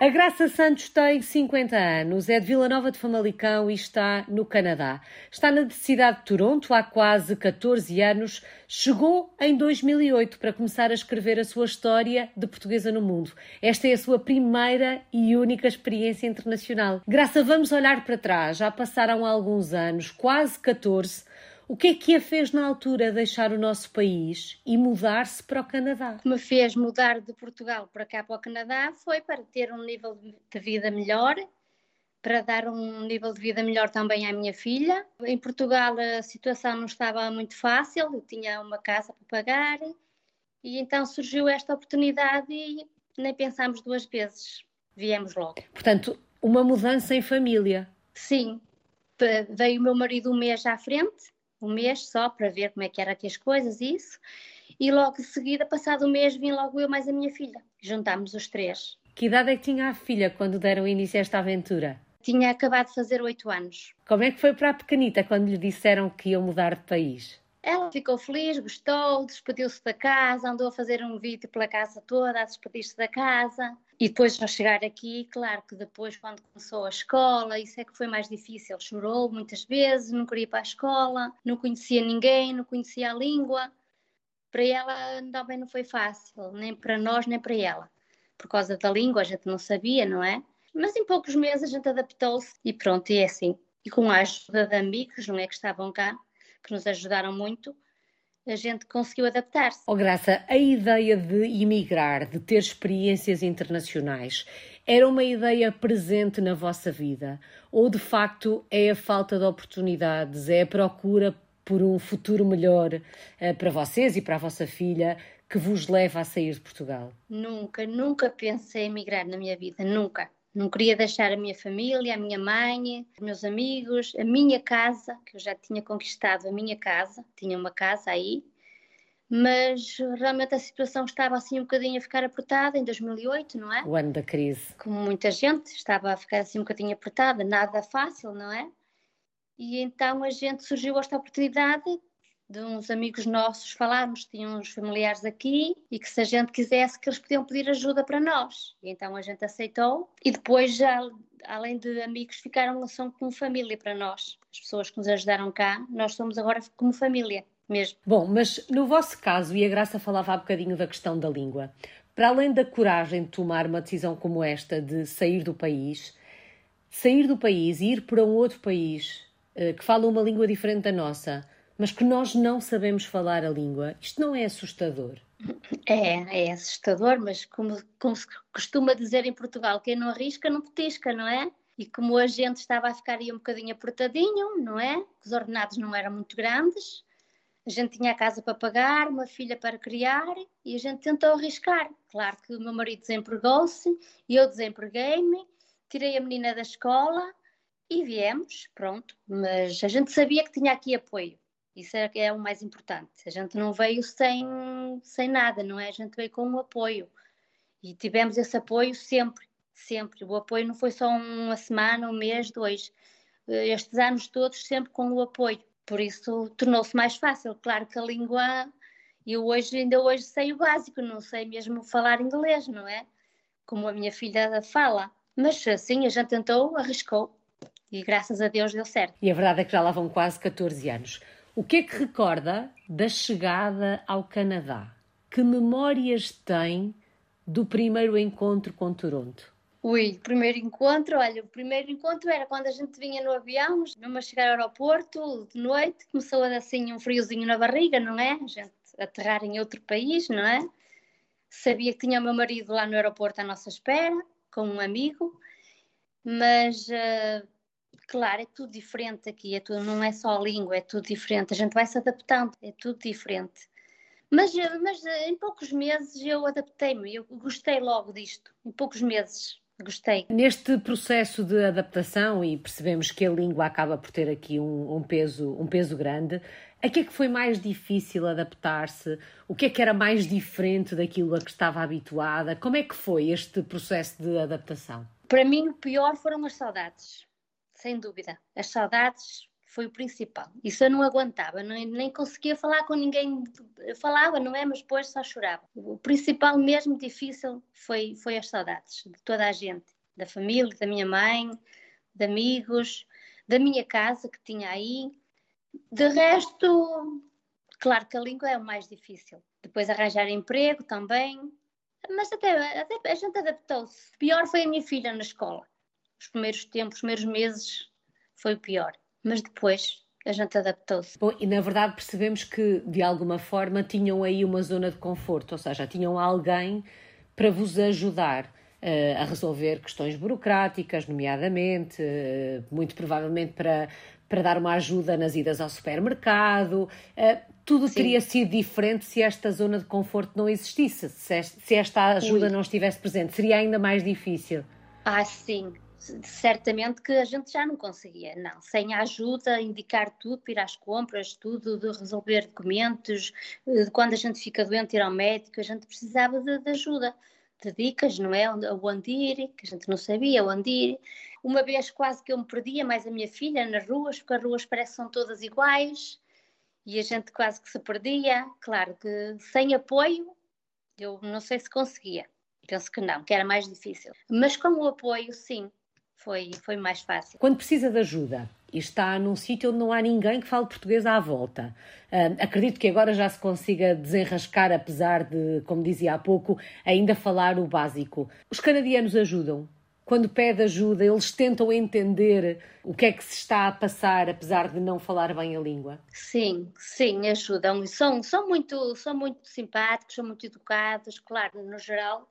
A Graça Santos tem 50 anos, é de Vila Nova de Famalicão e está no Canadá. Está na cidade de Toronto há quase 14 anos. Chegou em 2008 para começar a escrever a sua história de portuguesa no mundo. Esta é a sua primeira e única experiência internacional. Graça, vamos olhar para trás. Já passaram alguns anos, quase 14. O que é que a fez na altura deixar o nosso país e mudar-se para o Canadá? O que me fez mudar de Portugal para cá para o Canadá foi para ter um nível de vida melhor, para dar um nível de vida melhor também à minha filha. Em Portugal a situação não estava muito fácil, eu tinha uma casa para pagar e então surgiu esta oportunidade e nem pensámos duas vezes, viemos logo. Portanto, uma mudança em família. Sim, veio o meu marido um mês à frente um mês só para ver como é que era aqui as coisas e isso. E logo de seguida, passado um mês, vim logo eu mais a minha filha. Juntámos os três. Que idade é que tinha a filha quando deram início a esta aventura? Tinha acabado de fazer oito anos. Como é que foi para a pequenita quando lhe disseram que iam mudar de país? Ela ficou feliz, gostou, despediu-se da casa, andou a fazer um vídeo pela casa toda, a despedir-se da casa. E depois, ao chegar aqui, claro que depois, quando começou a escola, isso é que foi mais difícil. Chorou muitas vezes, não queria ir para a escola, não conhecia ninguém, não conhecia a língua. Para ela também não foi fácil, nem para nós, nem para ela. Por causa da língua, a gente não sabia, não é? Mas em poucos meses a gente adaptou-se e pronto, e é assim. E com a ajuda de amigos, não é que estavam cá, que nos ajudaram muito, a gente conseguiu adaptar-se. Oh, Graça, a ideia de emigrar, de ter experiências internacionais, era uma ideia presente na vossa vida? Ou de facto é a falta de oportunidades, é a procura por um futuro melhor uh, para vocês e para a vossa filha que vos leva a sair de Portugal? Nunca, nunca pensei em emigrar na minha vida, nunca. Não queria deixar a minha família, a minha mãe, os meus amigos, a minha casa, que eu já tinha conquistado a minha casa, tinha uma casa aí, mas realmente a situação estava assim um bocadinho a ficar apertada em 2008, não é? O ano da crise. Como muita gente estava a ficar assim um bocadinho apertada, nada fácil, não é? E então a gente surgiu esta oportunidade de uns amigos nossos falarmos, tinham uns familiares aqui e que se a gente quisesse que eles podiam pedir ajuda para nós. E então a gente aceitou e depois já além de amigos ficaram são como família para nós. As pessoas que nos ajudaram cá, nós somos agora como família mesmo. Bom, mas no vosso caso, e a Graça falava há bocadinho da questão da língua, para além da coragem de tomar uma decisão como esta de sair do país, sair do país e ir para um outro país eh, que fala uma língua diferente da nossa, mas que nós não sabemos falar a língua, isto não é assustador? É, é assustador, mas como, como se costuma dizer em Portugal, quem não arrisca não petisca, não é? E como a gente estava a ficar aí um bocadinho apertadinho, não é? Os ordenados não eram muito grandes, a gente tinha a casa para pagar, uma filha para criar e a gente tentou arriscar. Claro que o meu marido desempregou-se e eu desempreguei-me, tirei a menina da escola e viemos, pronto. Mas a gente sabia que tinha aqui apoio. Isso é, é o mais importante. A gente não veio sem, sem nada, não é? A gente veio com um apoio. E tivemos esse apoio sempre, sempre. O apoio não foi só uma semana, um mês, dois. Eh, estes anos todos sempre com o apoio. Por isso tornou-se mais fácil. Claro que a língua, eu hoje, ainda hoje sei o básico, não sei mesmo falar inglês, não é? Como a minha filha fala. Mas assim, a gente tentou, arriscou. E graças a Deus deu certo. E a verdade é que já lá vão quase 14 anos. O que é que recorda da chegada ao Canadá? Que memórias tem do primeiro encontro com Toronto? Ui, primeiro encontro, olha, o primeiro encontro era quando a gente vinha no avião, mesmo a chegar ao aeroporto de noite, começou a dar assim um friozinho na barriga, não é? A gente aterrar em outro país, não é? Sabia que tinha o meu marido lá no aeroporto à nossa espera, com um amigo, mas uh, Claro, é tudo diferente aqui, é tudo, não é só a língua, é tudo diferente, a gente vai se adaptando, é tudo diferente. Mas, mas em poucos meses eu adaptei-me, eu gostei logo disto, em poucos meses gostei. Neste processo de adaptação, e percebemos que a língua acaba por ter aqui um, um peso, um peso grande, a que é que foi mais difícil adaptar-se? O que é que era mais diferente daquilo a que estava habituada? Como é que foi este processo de adaptação? Para mim, o pior foram as saudades sem dúvida. As saudades foi o principal. Isso eu não aguentava, nem, nem conseguia falar com ninguém. Eu falava, não é? Mas depois só chorava. O principal mesmo difícil foi, foi as saudades de toda a gente, da família, da minha mãe, de amigos, da minha casa que tinha aí. De resto, claro que a língua é o mais difícil. Depois arranjar emprego também, mas até, até a gente adaptou-se. Pior foi a minha filha na escola. Os primeiros tempos, os primeiros meses, foi o pior mas depois a gente adaptou-se. Bom, e na verdade percebemos que de alguma forma tinham aí uma zona de conforto, ou seja, tinham alguém para vos ajudar uh, a resolver questões burocráticas, nomeadamente, uh, muito provavelmente para, para dar uma ajuda nas idas ao supermercado. Uh, tudo Sim. teria sido diferente se esta zona de conforto não existisse, se esta ajuda Ui. não estivesse presente. Seria ainda mais difícil. Ah, sim, certamente que a gente já não conseguia, não. Sem a ajuda, indicar tudo, ir às compras, tudo, de resolver documentos, de eh, quando a gente fica doente, ir ao médico, a gente precisava de, de ajuda, de dicas, não é? Onde ir, que a gente não sabia onde ir. Uma vez quase que eu me perdia, mais a minha filha, nas ruas, porque as ruas parecem são todas iguais, e a gente quase que se perdia. Claro que sem apoio, eu não sei se conseguia. Penso que não, que era mais difícil. Mas com o apoio, sim, foi, foi mais fácil. Quando precisa de ajuda e está num sítio onde não há ninguém que fale português à volta, uh, acredito que agora já se consiga desenrascar, apesar de, como dizia há pouco, ainda falar o básico. Os canadianos ajudam. Quando pede ajuda, eles tentam entender o que é que se está a passar, apesar de não falar bem a língua? Sim, sim, ajudam. São, são, muito, são muito simpáticos, são muito educados, claro, no geral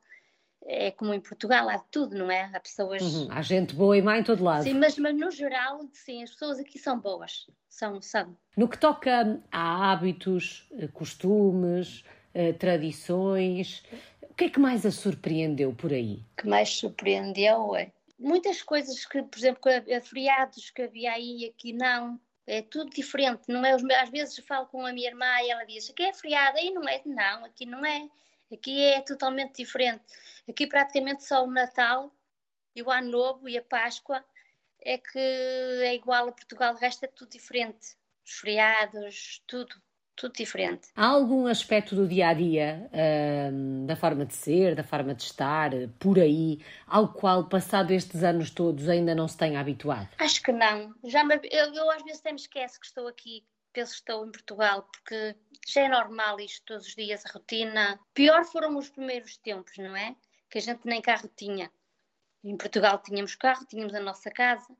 é como em Portugal, há de tudo, não é? Há pessoas. Uhum. Há gente boa e má em todo lado. Sim, mas, mas no geral, sim, as pessoas aqui são boas. São, são. No que toca a hábitos, eh, costumes, eh, tradições, o que é que mais a surpreendeu por aí? O que mais surpreendeu é muitas coisas que, por exemplo, feriados que havia aí e aqui não. É tudo diferente, não é? Às vezes falo com a minha irmã e ela diz que é feriado, aí não é, não, aqui não é. Aqui é totalmente diferente. Aqui praticamente só o Natal e o Ano Novo e a Páscoa é que é igual a Portugal, o resto é tudo diferente. Os feriados, tudo, tudo diferente. Há algum aspecto do dia a dia, hum, da forma de ser, da forma de estar, por aí, ao qual, passado estes anos todos, ainda não se tenha habituado? Acho que não. Já me, eu, eu às vezes até me esqueço que estou aqui penso que estou em Portugal, porque já é normal isto todos os dias, a rotina. Pior foram os primeiros tempos, não é? Que a gente nem carro tinha. Em Portugal tínhamos carro, tínhamos a nossa casa.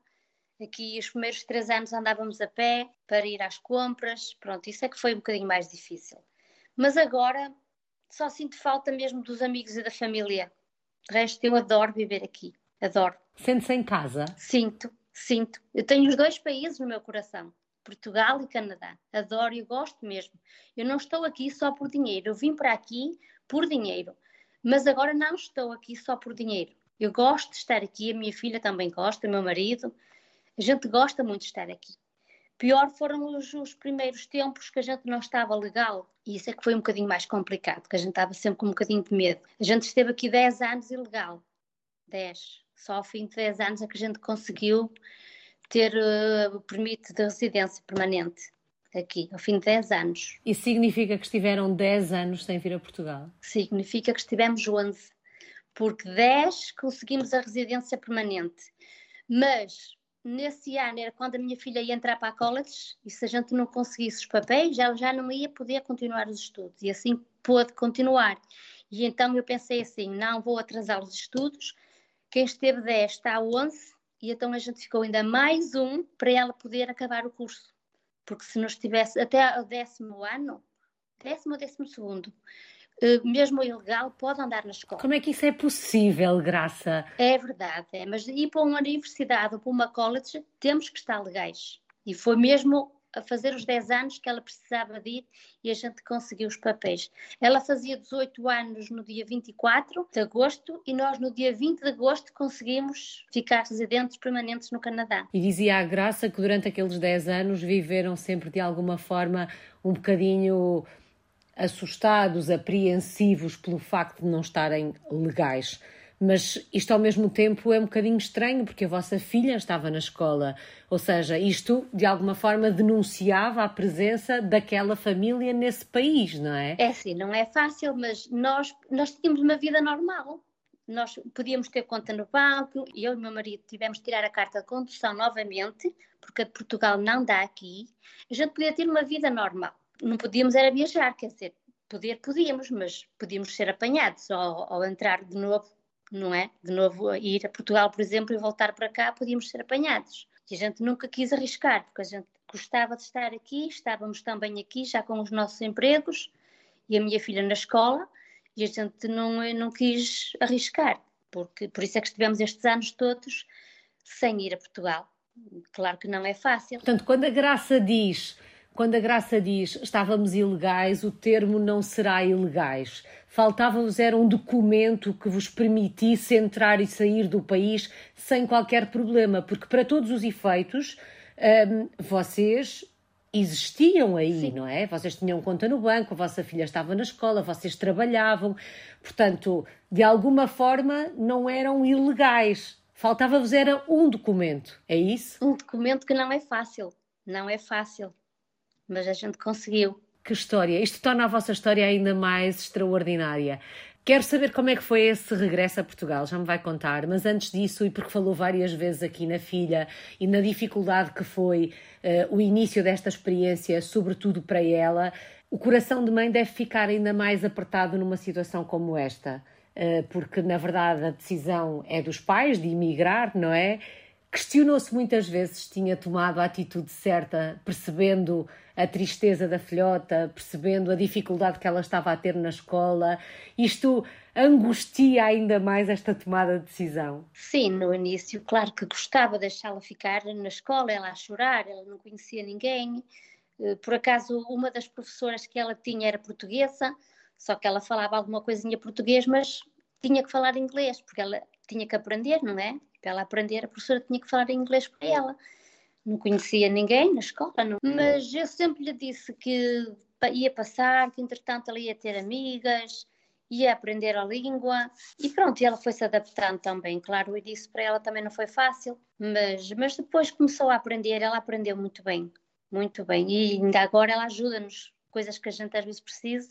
Aqui, os primeiros três anos andávamos a pé para ir às compras. Pronto, isso é que foi um bocadinho mais difícil. Mas agora só sinto falta mesmo dos amigos e da família. De resto, eu adoro viver aqui. Adoro. Sente-se em casa? Sinto, sinto. Eu tenho os dois países no meu coração. Portugal e Canadá. Adoro e gosto mesmo. Eu não estou aqui só por dinheiro. Eu vim para aqui por dinheiro. Mas agora não estou aqui só por dinheiro. Eu gosto de estar aqui, a minha filha também gosta, o meu marido. A gente gosta muito de estar aqui. Pior foram os, os, primeiros tempos que a gente não estava legal. E isso é que foi um bocadinho mais complicado, que a gente estava sempre com um bocadinho de medo. A gente esteve aqui 10 anos ilegal. 10. Só ao fim de 10 anos é que a gente conseguiu ter uh, o permite de residência permanente aqui, ao fim de 10 anos. Isso significa que estiveram 10 anos sem vir a Portugal? Significa que estivemos 11, porque 10 conseguimos a residência permanente. Mas nesse ano era quando a minha filha ia entrar para a college e se a gente não conseguisse os papéis, ela já não ia poder continuar os estudos e assim pôde continuar. E então eu pensei assim: não vou atrasar os estudos. Quem esteve 10 está a 11 e então a gente ficou ainda mais um para ela poder acabar o curso. Porque se não estivesse até o décimo ano, décimo ou décimo segundo, eh, mesmo ilegal, pode andar na escola. Como é que isso é possível, Graça? É verdade, é. mas ir para uma universidade ou para uma college, temos que estar legais. E foi mesmo a fazer os 10 anos que ela precisava de ir e a gente conseguiu os papéis. Ela fazia 18 anos no dia 24 de agosto e nós no dia 20 de agosto conseguimos ficar residentes permanentes no Canadá. E dizia a Graça que durante aqueles 10 anos viveram sempre de alguma forma um bocadinho assustados, apreensivos pelo facto de não estarem legais. Mas isto ao mesmo tempo é um bocadinho estranho, porque a vossa filha estava na escola. Ou seja, isto de alguma forma denunciava a presença daquela família nesse país, não é? É sim, não é fácil, mas nós, nós tínhamos uma vida normal. Nós podíamos ter conta no banco, eu e meu marido tivemos de tirar a carta de condução novamente, porque a de Portugal não dá aqui. A gente podia ter uma vida normal. Não podíamos era viajar, quer dizer, poder podíamos, mas podíamos ser apanhados ao, ao entrar de novo não é? De novo, ir a Portugal, por exemplo, e voltar para cá, podíamos ser apanhados. E a gente nunca quis arriscar, porque a gente gostava de estar aqui, estávamos também aqui, já com os nossos empregos, e a minha filha na escola, e a gente não, não quis arriscar, porque por isso é que estivemos estes anos todos sem ir a Portugal. Claro que não é fácil. Portanto, quando a Graça diz quando a Graça diz estávamos ilegais, o termo não será ilegais. Faltava-vos era um documento que vos permitisse entrar e sair do país sem qualquer problema, porque para todos os efeitos hum, vocês existiam aí, Sim. não é? Vocês tinham conta no banco, a vossa filha estava na escola, vocês trabalhavam, portanto, de alguma forma não eram ilegais. Faltava-vos era um documento, é isso? Um documento que não é fácil, não é fácil mas a gente conseguiu. Que história! Isto torna a vossa história ainda mais extraordinária. Quero saber como é que foi esse regresso a Portugal, já me vai contar, mas antes disso, e porque falou várias vezes aqui na filha e na dificuldade que foi uh, o início desta experiência, sobretudo para ela, o coração de mãe deve ficar ainda mais apertado numa situação como esta, uh, porque na verdade a decisão é dos pais de emigrar, não é? Questionou-se muitas vezes se tinha tomado a atitude certa, percebendo a tristeza da filhota, percebendo a dificuldade que ela estava a ter na escola. Isto angustia ainda mais esta tomada de decisão? Sim, no início, claro que gostava de deixá-la ficar na escola, ela a chorar, ela não conhecia ninguém. Eh, por acaso, uma das professoras que ela tinha era portuguesa, só que ela falava alguma coisinha português, mas tinha que falar inglês, porque ela tinha que aprender, não é? Para ela aprender, a professora tinha que falar inglês para ela não conhecia ninguém na escola, não. mas eu sempre lhe disse que ia passar, que entretanto ela ia ter amigas, ia aprender a língua e pronto, ela foi se adaptando também. Claro, e disse para ela também não foi fácil, mas, mas depois começou a aprender, ela aprendeu muito bem, muito bem, e ainda agora ela ajuda-nos, coisas que a gente às vezes precisa,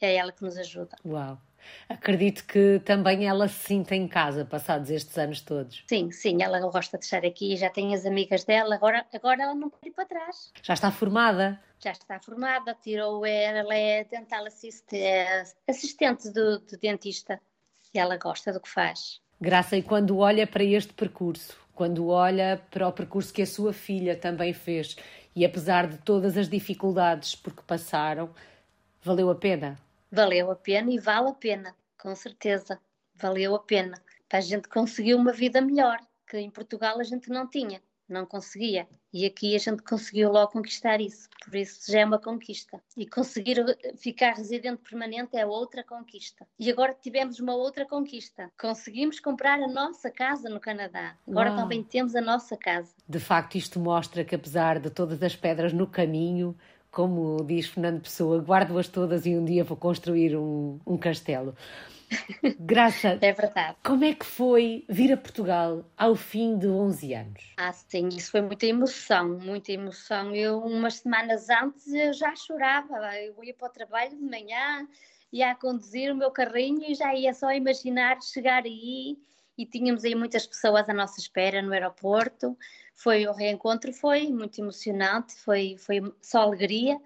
é ela que nos ajuda. Uau! Acredito que também ela se sinta em casa, passados estes anos todos. Sim, sim, ela gosta de estar aqui, já tem as amigas dela, agora, agora ela não quer ir para trás. Já está formada? Já está formada, tirou, ela é dental assist, é assistente do, do dentista e ela gosta do que faz. Graça, e quando olha para este percurso, quando olha para o percurso que a sua filha também fez, e apesar de todas as dificuldades por que passaram, valeu a pena? Valeu a pena e vale a pena, com certeza, valeu a pena. A gente conseguiu uma vida melhor, que em Portugal a gente não tinha, não conseguia. E aqui a gente conseguiu logo conquistar isso, por isso já é uma conquista. E conseguir ficar residente permanente é outra conquista. E agora tivemos uma outra conquista. Conseguimos comprar a nossa casa no Canadá. Agora Uau. também temos a nossa casa. De facto, isto mostra que apesar de todas as pedras no caminho, como diz Fernando Pessoa, guardo-as todas e um dia vou construir um, um castelo. Graça, é verdade. Como é que foi vir a Portugal ao fim de 11 anos? Ah, sim, isso foi muita emoção, muita emoção. Eu, umas semanas antes, eu já chorava. Eu ia para o trabalho de manhã, ia a conduzir o meu carrinho e já ia só imaginar chegar aí. E tínhamos aí muitas pessoas à nossa espera no aeroporto foi o reencontro, foi muito emocionante, foi, foi só alegria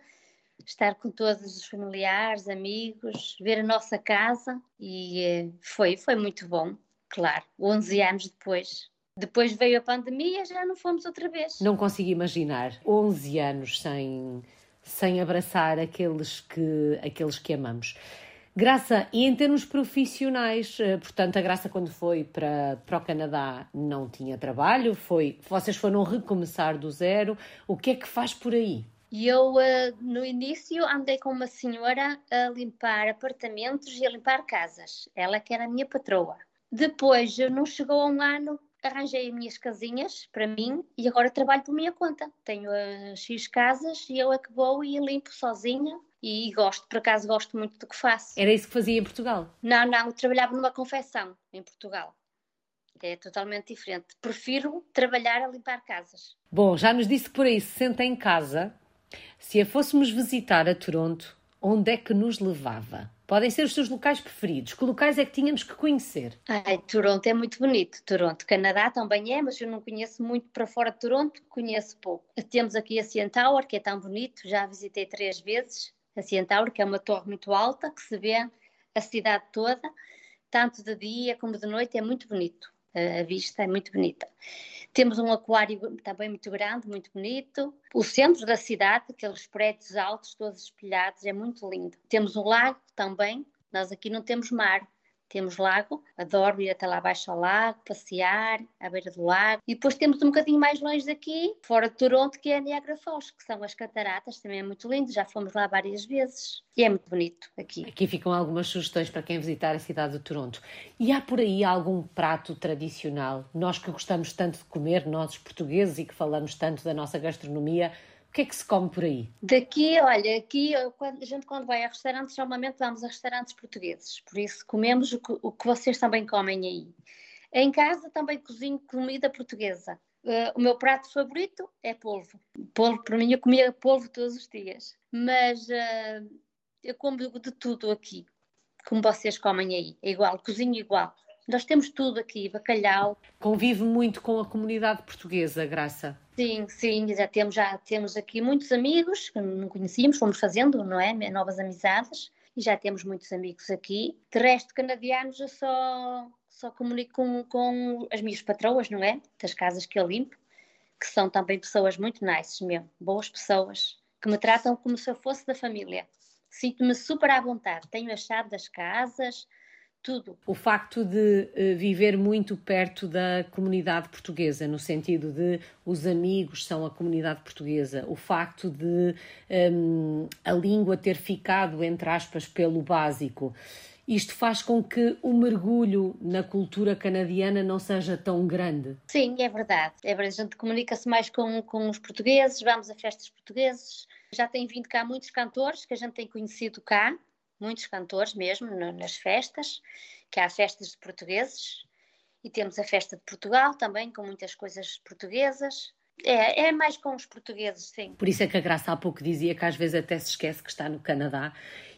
estar com todos os familiares, amigos, ver a nossa casa e eh, foi, foi muito bom, claro, 11 anos depois. Depois veio a pandemia, já não fomos outra vez. Não consigo imaginar 11 anos sem, sem abraçar aqueles que, aqueles que amamos. Graça, e em termos profissionais, eh, portanto, a Graça quando foi para, para o Canadá não tinha trabalho, foi, vocês foram recomeçar do zero, o que é que faz por aí? Eu, uh, no início, andei com uma senhora a limpar apartamentos e a limpar casas, ela que era a minha patroa. Depois, não chegou a um ano arranjei as minhas casinhas para mim e agora trabalho por minha conta. Tenho as X casas e eu é que vou e limpo sozinha e gosto, por acaso gosto muito do que faço. Era isso que fazia em Portugal? Não, não, trabalhava numa confecção em Portugal. É totalmente diferente. Prefiro trabalhar a limpar casas. Bom, já nos disse que por aí se senta em casa. Se a fôssemos visitar a Toronto, onde é que nos levava? Podem ser os seus locais preferidos. Que locais é que tínhamos que conhecer? Ai, Toronto é muito bonito. Toronto, Canadá também é, mas eu não conheço muito para fora de Toronto, conheço pouco. Temos aqui a CN Tower, que é tão bonito, já visitei três vezes. A Tower, que é uma torre muito alta, que se vê a cidade toda, tanto de dia como de noite, é muito bonito. A vista é muito bonita. Temos um aquário também muito grande, muito bonito. O centro da cidade, aqueles prédios altos, todos espelhados, é muito lindo. Temos um lago também. Nós aqui não temos mar, temos lago, adoro ir até lá abaixo ao lago, passear à beira do lago. E depois temos um bocadinho mais longe daqui, fora de Toronto, que é a Niagara Falls, que são as cataratas, também é muito lindo, já fomos lá várias vezes. E é muito bonito aqui. Aqui ficam algumas sugestões para quem visitar a cidade de Toronto. E há por aí algum prato tradicional? Nós que gostamos tanto de comer, nós portugueses, e que falamos tanto da nossa gastronomia, o que é que se come por aí? Daqui, olha, aqui a gente quando vai a restaurantes, normalmente vamos a restaurantes portugueses, por isso comemos o que, o que vocês também comem aí. Em casa também cozinho comida portuguesa. Uh, o meu prato favorito é polvo. Polvo, para mim, eu comia polvo todos os dias. Mas uh, eu como de tudo aqui, como vocês comem aí. É igual, cozinho igual. Nós temos tudo aqui, bacalhau. Convive muito com a comunidade portuguesa, Graça? Sim, sim, já temos, já temos aqui muitos amigos que não conhecíamos, fomos fazendo, não é? Novas amizades e já temos muitos amigos aqui. De resto, canadianos, eu só, só comunico com, com as minhas patroas, não é? Das casas que eu limpo, que são também pessoas muito nice mesmo, boas pessoas, que me tratam como se eu fosse da família. Sinto-me super à vontade, tenho a chave das casas, tudo. O facto de uh, viver muito perto da comunidade portuguesa, no sentido de os amigos são a comunidade portuguesa, o facto de um, a língua ter ficado, entre aspas, pelo básico. Isto faz com que o mergulho na cultura canadiana não seja tão grande. Sim, é verdade. É verdade. A gente comunica-se mais com, com os portugueses, vamos a festas portugueses. Já tem vindo cá muitos cantores que a gente tem conhecido cá, muitos cantores mesmo no, nas festas, que há festas de portugueses e temos a festa de Portugal também, com muitas coisas portuguesas. É, é mais com os portugueses, sim. Por isso é que a Graça há pouco dizia que às vezes até se esquece que está no Canadá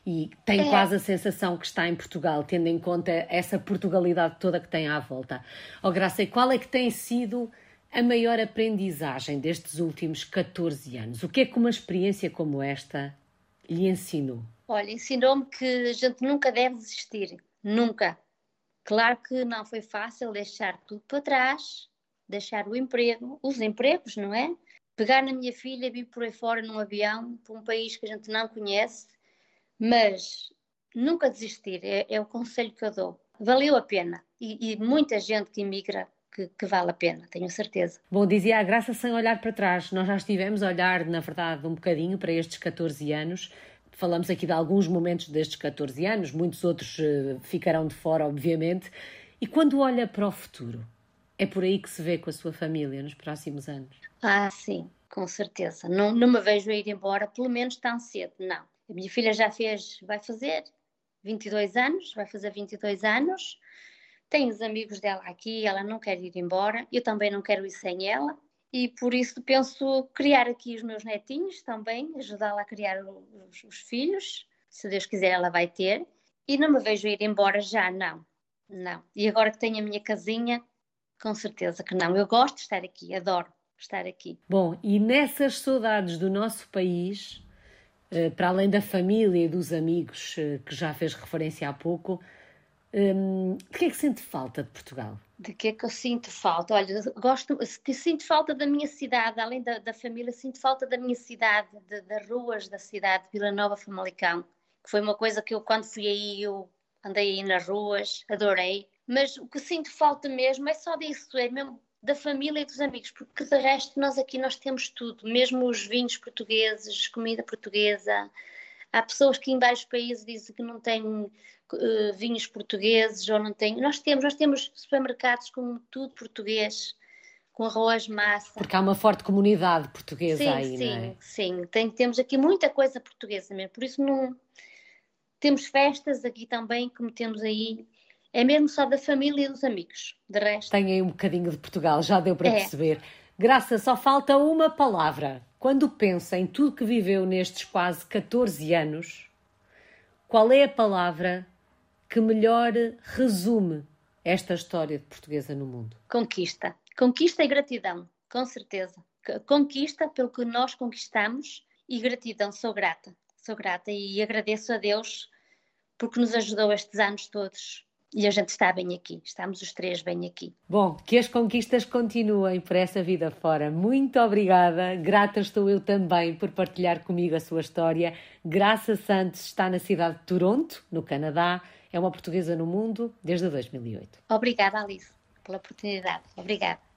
e tem é. quase a sensação que está em Portugal, tendo em conta essa Portugalidade toda que tem à volta. Ó oh, Graça, e qual é que tem sido a maior aprendizagem destes últimos 14 anos? O que é que uma experiência como esta lhe ensinou? Olha, ensinou-me que a gente nunca deve desistir, nunca. Claro que não foi fácil deixar tudo para trás, deixar o emprego, os empregos, não é? Pegar na minha filha, vir por aí fora num avião para um país que a gente não conhece, mas nunca desistir, é, é o conselho que eu dou. Valeu a pena e, e muita gente que emigra que, que, vale a pena, tenho certeza. Bom, dizia a Graça sem olhar para trás. Nós já estivemos a olhar, na verdade, um bocadinho para estes 14 anos falamos aqui de alguns momentos destes 14 anos, muitos outros uh, ficarão de fora, obviamente. E quando olha para o futuro, é por aí que se vê com a sua família nos próximos anos? Ah, sim, com certeza. Não, não me vejo a ir embora, pelo menos tão cedo, não. A minha filha já fez, vai fazer 22 anos, vai fazer 22 anos. Tem os amigos dela aqui, ela não quer ir embora, eu também não quero ir sem ela e por isso penso criar aqui os meus netinhos também, ajudá-la a criar os, os, filhos, se Deus quiser ela vai ter, e não me vejo ir embora já, não, não. E agora que tenho a minha casinha, com certeza que não. Eu gosto de estar aqui, adoro estar aqui. Bom, e nessas saudades do nosso país, eh, para além da família e dos amigos eh, que já fez referência há pouco, hum, de que é que sente falta de Portugal? De que é que eu sinto falta? Olha, gosto, sinto falta da minha cidade, além da, da família, sinto falta da minha cidade, de, das ruas da cidade, Vila Nova Famalicão, que foi uma coisa que eu, quando fui aí, eu andei aí nas ruas, adorei. Mas o que sinto falta mesmo é só disso, é mesmo da família e dos amigos, porque de resto nós aqui nós temos tudo, mesmo os vinhos portugueses, comida portuguesa, Há pessoas que em vários países dizem que não têm uh, vinhos portugueses ou não têm. Nós temos, nós temos supermercados com tudo português, com arroz, massa. Porque há uma forte comunidade portuguesa sim, aí, sim, não é? Sim, tem, temos aqui muita coisa portuguesa mesmo. Por isso não temos festas aqui também, como temos aí. É mesmo só da família e dos amigos. De resto. Tem aí um bocadinho de Portugal, já deu para é. perceber. Graça, só falta uma palavra. Quando pensa em tudo que viveu nestes quase 14 anos, qual é a palavra que melhor resume esta história de portuguesa no mundo? Conquista. Conquista e gratidão, com certeza. Conquista pelo que nós conquistamos e gratidão. Sou grata, sou grata e agradeço a Deus porque nos ajudou estes anos todos e a gente está bem aqui, estamos os três bem aqui. Bom, que as conquistas continuem por essa vida fora. Muito obrigada, grata estou eu também por partilhar comigo a sua história. Graça Santos está na cidade de Toronto, no Canadá, é uma portuguesa no mundo desde 2008. Obrigada, Alice, pela oportunidade. Obrigada.